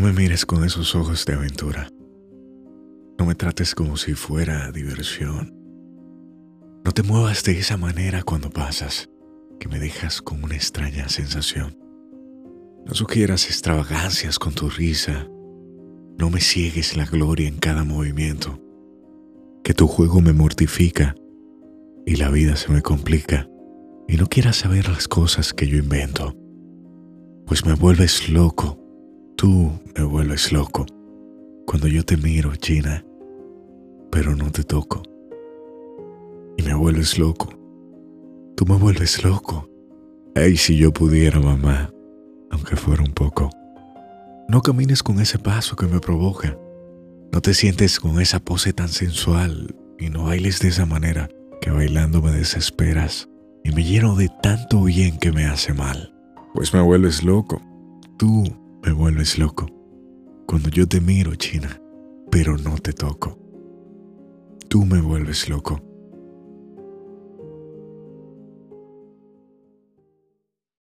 me mires con esos ojos de aventura. No me trates como si fuera diversión. No te muevas de esa manera cuando pasas, que me dejas con una extraña sensación. No sugieras extravagancias con tu risa. No me ciegues la gloria en cada movimiento. Que tu juego me mortifica y la vida se me complica y no quieras saber las cosas que yo invento. Pues me vuelves loco. Tú me vuelves loco. Cuando yo te miro, Gina, pero no te toco. Y me vuelves loco. Tú me vuelves loco. Ay, si yo pudiera, mamá, aunque fuera un poco. No camines con ese paso que me provoca. No te sientes con esa pose tan sensual y no bailes de esa manera que bailando me desesperas y me lleno de tanto bien que me hace mal. Pues me vuelves loco. Tú me vuelves loco. Cuando yo te miro, China, pero no te toco. Tú me vuelves loco.